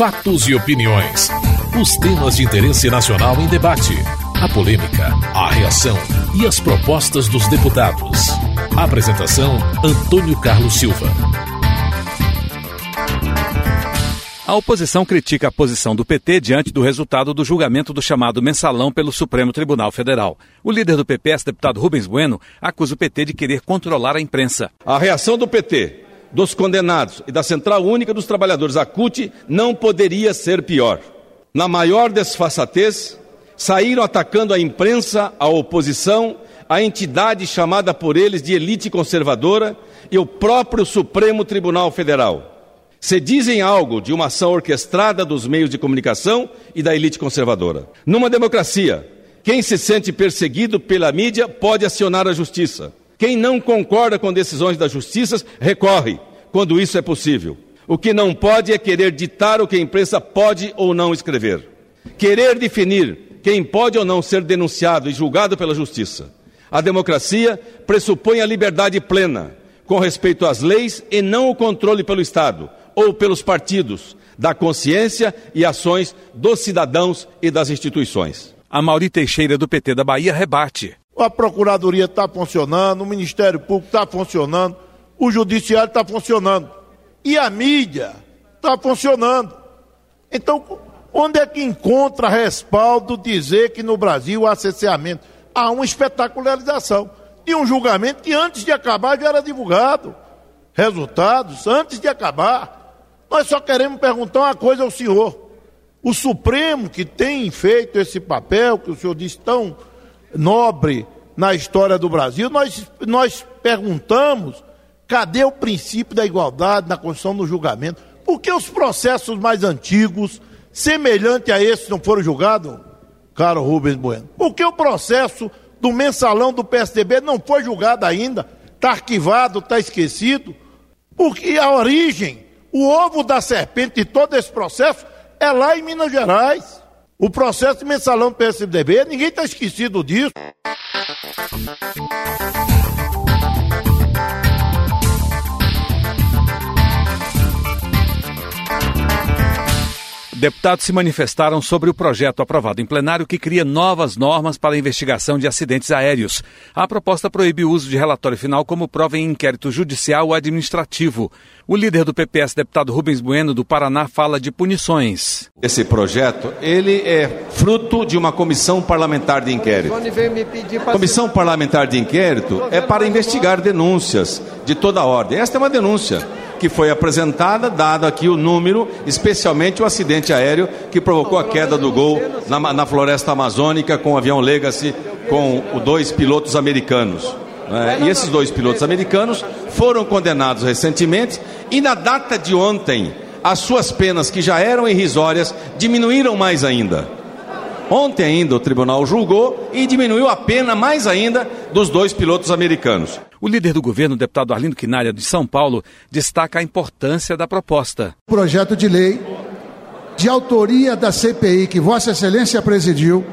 Fatos e opiniões. Os temas de interesse nacional em debate. A polêmica, a reação e as propostas dos deputados. Apresentação: Antônio Carlos Silva. A oposição critica a posição do PT diante do resultado do julgamento do chamado mensalão pelo Supremo Tribunal Federal. O líder do PPS, deputado Rubens Bueno, acusa o PT de querer controlar a imprensa. A reação do PT dos condenados e da Central Única dos Trabalhadores, a CUT, não poderia ser pior. Na maior desfaçatez, saíram atacando a imprensa, a oposição, a entidade chamada por eles de elite conservadora e o próprio Supremo Tribunal Federal. Se dizem algo de uma ação orquestrada dos meios de comunicação e da elite conservadora. Numa democracia, quem se sente perseguido pela mídia pode acionar a justiça. Quem não concorda com decisões da justiça recorre, quando isso é possível. O que não pode é querer ditar o que a imprensa pode ou não escrever. Querer definir quem pode ou não ser denunciado e julgado pela justiça. A democracia pressupõe a liberdade plena, com respeito às leis e não o controle pelo Estado ou pelos partidos, da consciência e ações dos cidadãos e das instituições. A Mauri Teixeira, do PT da Bahia, rebate a Procuradoria está funcionando, o Ministério Público está funcionando, o Judiciário está funcionando. E a mídia está funcionando. Então, onde é que encontra respaldo dizer que no Brasil há cerceamento? Há uma espetacularização de um julgamento que antes de acabar já era divulgado. Resultados antes de acabar. Nós só queremos perguntar uma coisa ao senhor. O Supremo, que tem feito esse papel, que o senhor disse tão nobre na história do Brasil, nós, nós perguntamos cadê o princípio da igualdade na construção do julgamento? Por que os processos mais antigos, semelhante a esse, não foram julgados, caro Rubens Bueno? Por que o processo do mensalão do PSDB não foi julgado ainda? Está arquivado, está esquecido? Porque a origem, o ovo da serpente de todo esse processo é lá em Minas Gerais. O processo de mensalão PSDB, ninguém está esquecido disso. Deputados se manifestaram sobre o projeto aprovado em plenário que cria novas normas para a investigação de acidentes aéreos. A proposta proíbe o uso de relatório final como prova em inquérito judicial ou administrativo. O líder do PPS, deputado Rubens Bueno, do Paraná, fala de punições. Esse projeto, ele é fruto de uma comissão parlamentar de inquérito. Comissão parlamentar de inquérito é para investigar denúncias de toda ordem. Esta é uma denúncia que foi apresentada, dado aqui o número, especialmente o acidente aéreo que provocou a queda do Gol na, na floresta amazônica com o avião Legacy com os dois pilotos americanos. É, e esses dois pilotos americanos foram condenados recentemente e na data de ontem as suas penas, que já eram irrisórias, diminuíram mais ainda. Ontem ainda o tribunal julgou e diminuiu a pena mais ainda dos dois pilotos americanos. O líder do governo, deputado Arlindo Quinalha, de São Paulo, destaca a importância da proposta. Projeto de lei de autoria da CPI que Vossa Excelência presidiu,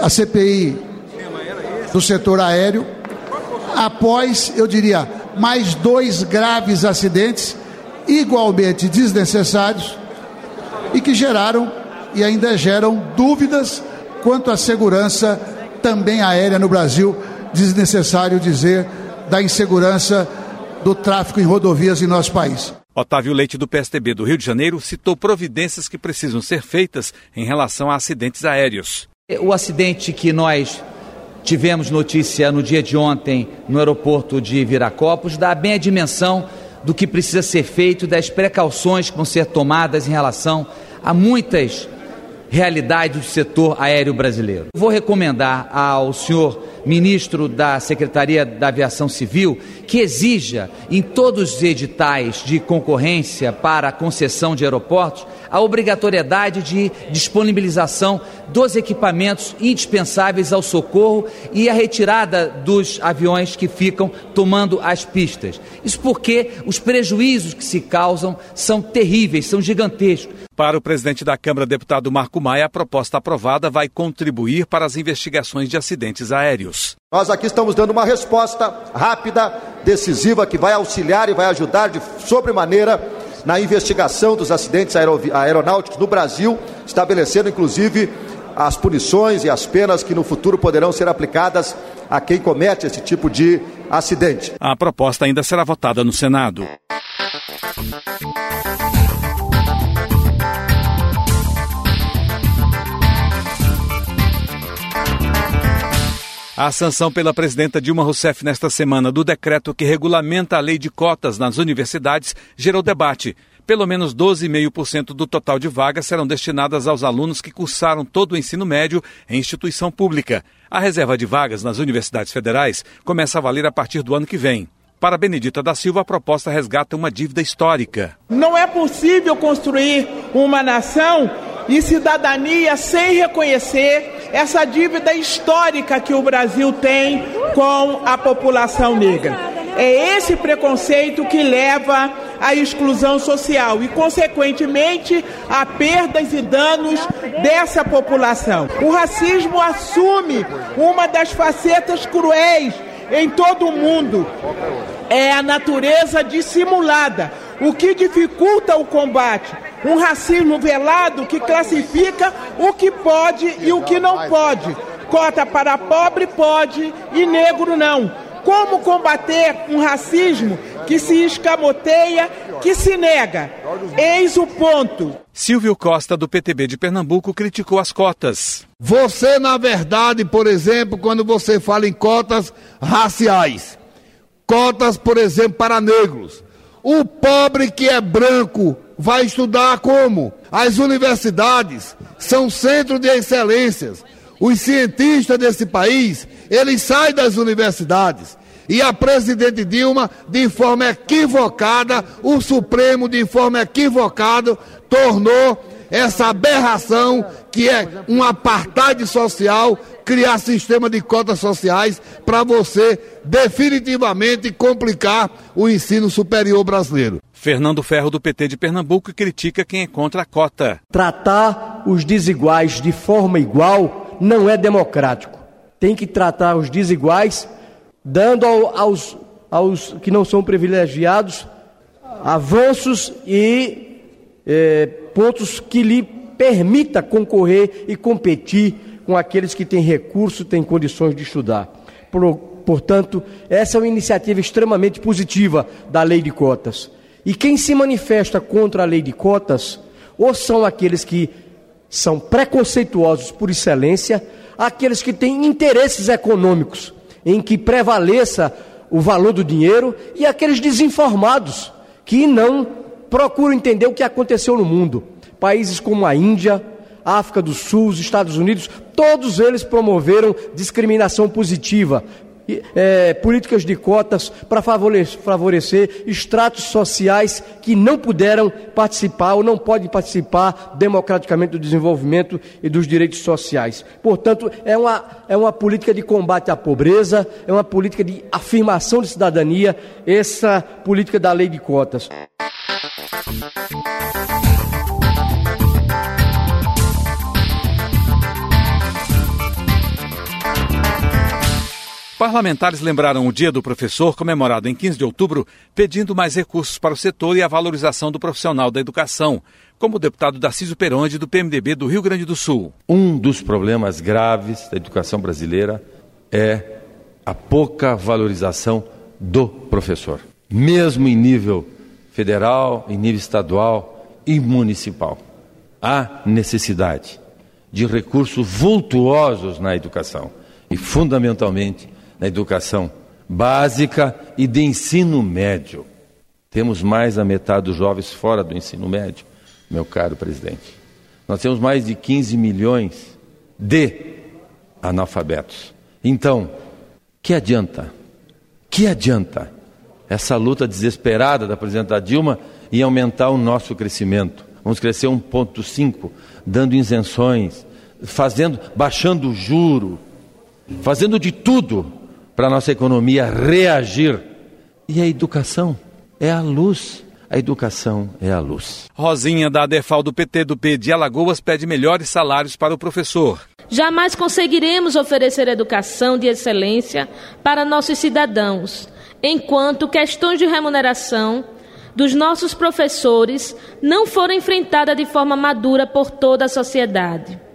a CPI do setor aéreo, após, eu diria, mais dois graves acidentes igualmente desnecessários e que geraram e ainda geram dúvidas quanto à segurança também aérea no Brasil. Desnecessário dizer da insegurança do tráfego em rodovias em nosso país. Otávio Leite, do PSDB do Rio de Janeiro, citou providências que precisam ser feitas em relação a acidentes aéreos. O acidente que nós tivemos notícia no dia de ontem no aeroporto de Viracopos dá bem a dimensão do que precisa ser feito, das precauções que vão ser tomadas em relação a muitas realidades do setor aéreo brasileiro. Vou recomendar ao senhor ministro da Secretaria da Aviação Civil que exija em todos os editais de concorrência para a concessão de aeroportos a obrigatoriedade de disponibilização dos equipamentos indispensáveis ao socorro e a retirada dos aviões que ficam tomando as pistas. Isso porque os prejuízos que se causam são terríveis, são gigantescos. Para o presidente da Câmara, deputado Marco Maia, a proposta aprovada vai contribuir para as investigações de acidentes aéreos. Nós aqui estamos dando uma resposta rápida, decisiva, que vai auxiliar e vai ajudar de sobremaneira na investigação dos acidentes aeronáuticos no Brasil, estabelecendo inclusive as punições e as penas que no futuro poderão ser aplicadas a quem comete esse tipo de acidente. A proposta ainda será votada no Senado. A sanção pela presidenta Dilma Rousseff nesta semana do decreto que regulamenta a lei de cotas nas universidades gerou debate. Pelo menos 12,5% do total de vagas serão destinadas aos alunos que cursaram todo o ensino médio em instituição pública. A reserva de vagas nas universidades federais começa a valer a partir do ano que vem. Para Benedita da Silva, a proposta resgata uma dívida histórica. Não é possível construir uma nação e cidadania sem reconhecer essa dívida histórica que o Brasil tem com a população negra. É esse preconceito que leva à exclusão social e, consequentemente, a perdas e danos dessa população. O racismo assume uma das facetas cruéis em todo o mundo. É a natureza dissimulada, o que dificulta o combate um racismo velado que classifica o que pode e o que não pode. Cota para pobre pode e negro não. Como combater um racismo que se escamoteia, que se nega? Eis o ponto. Silvio Costa, do PTB de Pernambuco, criticou as cotas. Você, na verdade, por exemplo, quando você fala em cotas raciais, cotas, por exemplo, para negros, o pobre que é branco vai estudar como? As universidades são centro de excelências. Os cientistas desse país, eles saem das universidades. E a presidente Dilma, de forma equivocada, o Supremo, de forma equivocada, tornou essa aberração que é um apartheid social, criar sistema de cotas sociais para você definitivamente complicar o ensino superior brasileiro. Fernando Ferro, do PT de Pernambuco, critica quem é contra a cota. Tratar os desiguais de forma igual não é democrático. Tem que tratar os desiguais dando aos, aos que não são privilegiados avanços e é, pontos que lhe permita concorrer e competir com aqueles que têm recurso, têm condições de estudar. Portanto, essa é uma iniciativa extremamente positiva da lei de cotas. E quem se manifesta contra a lei de cotas, ou são aqueles que são preconceituosos por excelência, aqueles que têm interesses econômicos em que prevaleça o valor do dinheiro, e aqueles desinformados que não procuram entender o que aconteceu no mundo. Países como a Índia, África do Sul, os Estados Unidos, todos eles promoveram discriminação positiva, é, políticas de cotas para favorecer, favorecer estratos sociais que não puderam participar ou não podem participar democraticamente do desenvolvimento e dos direitos sociais. Portanto, é uma, é uma política de combate à pobreza, é uma política de afirmação de cidadania, essa política da lei de cotas. Parlamentares lembraram o Dia do Professor, comemorado em 15 de outubro, pedindo mais recursos para o setor e a valorização do profissional da educação, como o deputado Darciso Peronde, do PMDB do Rio Grande do Sul. Um dos problemas graves da educação brasileira é a pouca valorização do professor, mesmo em nível federal, em nível estadual e municipal. Há necessidade de recursos vultuosos na educação e, fundamentalmente, na educação básica e de ensino médio. Temos mais da metade dos jovens fora do ensino médio, meu caro presidente. Nós temos mais de 15 milhões de analfabetos. Então, que adianta? Que adianta essa luta desesperada da presidenta Dilma em aumentar o nosso crescimento? Vamos crescer 1,5, dando isenções, fazendo, baixando o juro, fazendo de tudo para a nossa economia reagir. E a educação é a luz. A educação é a luz. Rosinha da Adefal do PT do P de Alagoas pede melhores salários para o professor. Jamais conseguiremos oferecer educação de excelência para nossos cidadãos, enquanto questões de remuneração dos nossos professores não foram enfrentadas de forma madura por toda a sociedade.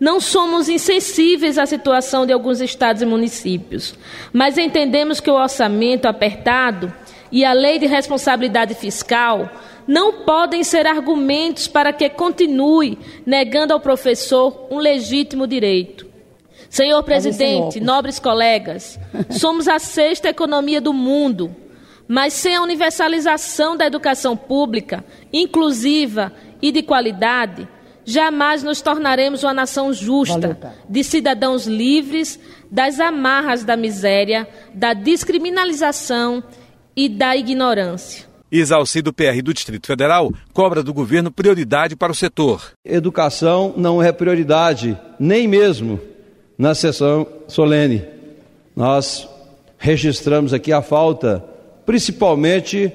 Não somos insensíveis à situação de alguns estados e municípios, mas entendemos que o orçamento apertado e a lei de responsabilidade fiscal não podem ser argumentos para que continue negando ao professor um legítimo direito. Senhor presidente, nobres colegas, somos a sexta economia do mundo, mas sem a universalização da educação pública, inclusiva e de qualidade, jamais nos tornaremos uma nação justa, de cidadãos livres das amarras da miséria, da descriminalização e da ignorância. Isalci do PR do Distrito Federal cobra do governo prioridade para o setor. Educação não é prioridade, nem mesmo na sessão solene. Nós registramos aqui a falta, principalmente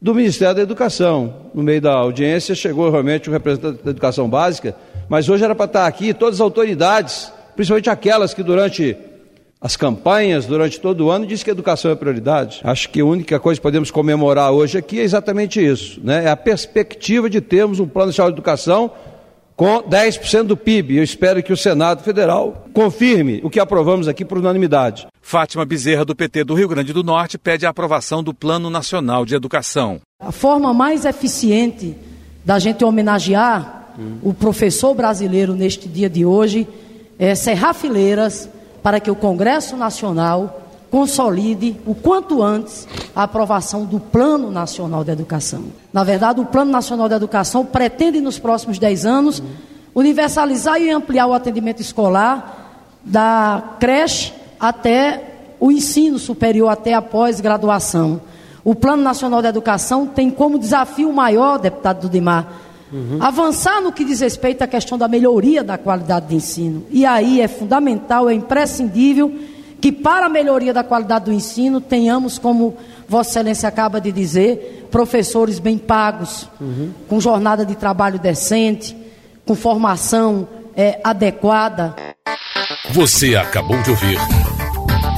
do Ministério da Educação. No meio da audiência chegou realmente o representante da Educação Básica, mas hoje era para estar aqui todas as autoridades, principalmente aquelas que durante as campanhas, durante todo o ano, dizem que a educação é prioridade. Acho que a única coisa que podemos comemorar hoje aqui é exatamente isso, né? é a perspectiva de termos um plano nacional de educação com 10% do PIB. Eu espero que o Senado Federal confirme o que aprovamos aqui por unanimidade. Fátima Bezerra, do PT do Rio Grande do Norte, pede a aprovação do Plano Nacional de Educação. A forma mais eficiente da gente homenagear hum. o professor brasileiro neste dia de hoje é cerrar fileiras para que o Congresso Nacional consolide o quanto antes a aprovação do Plano Nacional de Educação. Na verdade, o Plano Nacional de Educação pretende, nos próximos 10 anos, universalizar e ampliar o atendimento escolar da creche até o ensino superior, até a pós-graduação. O Plano Nacional de Educação tem como desafio maior, deputado Dudimar, uhum. avançar no que diz respeito à questão da melhoria da qualidade de ensino. E aí é fundamental, é imprescindível que para a melhoria da qualidade do ensino tenhamos, como Vossa Excelência acaba de dizer, professores bem pagos, uhum. com jornada de trabalho decente, com formação é, adequada. Você acabou de ouvir